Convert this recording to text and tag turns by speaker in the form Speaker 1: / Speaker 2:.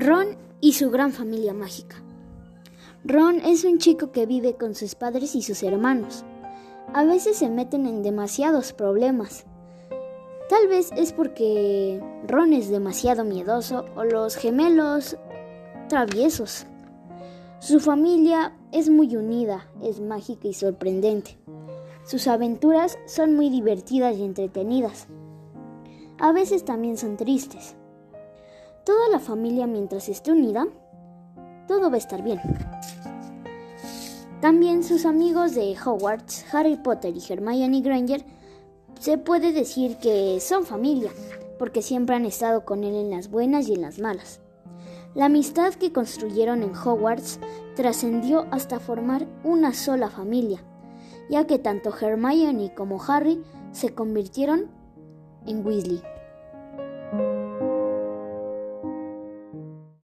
Speaker 1: Ron y su gran familia mágica. Ron es un chico que vive con sus padres y sus hermanos. A veces se meten en demasiados problemas. Tal vez es porque Ron es demasiado miedoso o los gemelos traviesos. Su familia es muy unida, es mágica y sorprendente. Sus aventuras son muy divertidas y entretenidas. A veces también son tristes. Toda la familia mientras esté unida, todo va a estar bien. También sus amigos de Hogwarts, Harry Potter y Hermione Granger, se puede decir que son familia, porque siempre han estado con él en las buenas y en las malas. La amistad que construyeron en Hogwarts trascendió hasta formar una sola familia, ya que tanto Hermione como Harry se convirtieron en Weasley.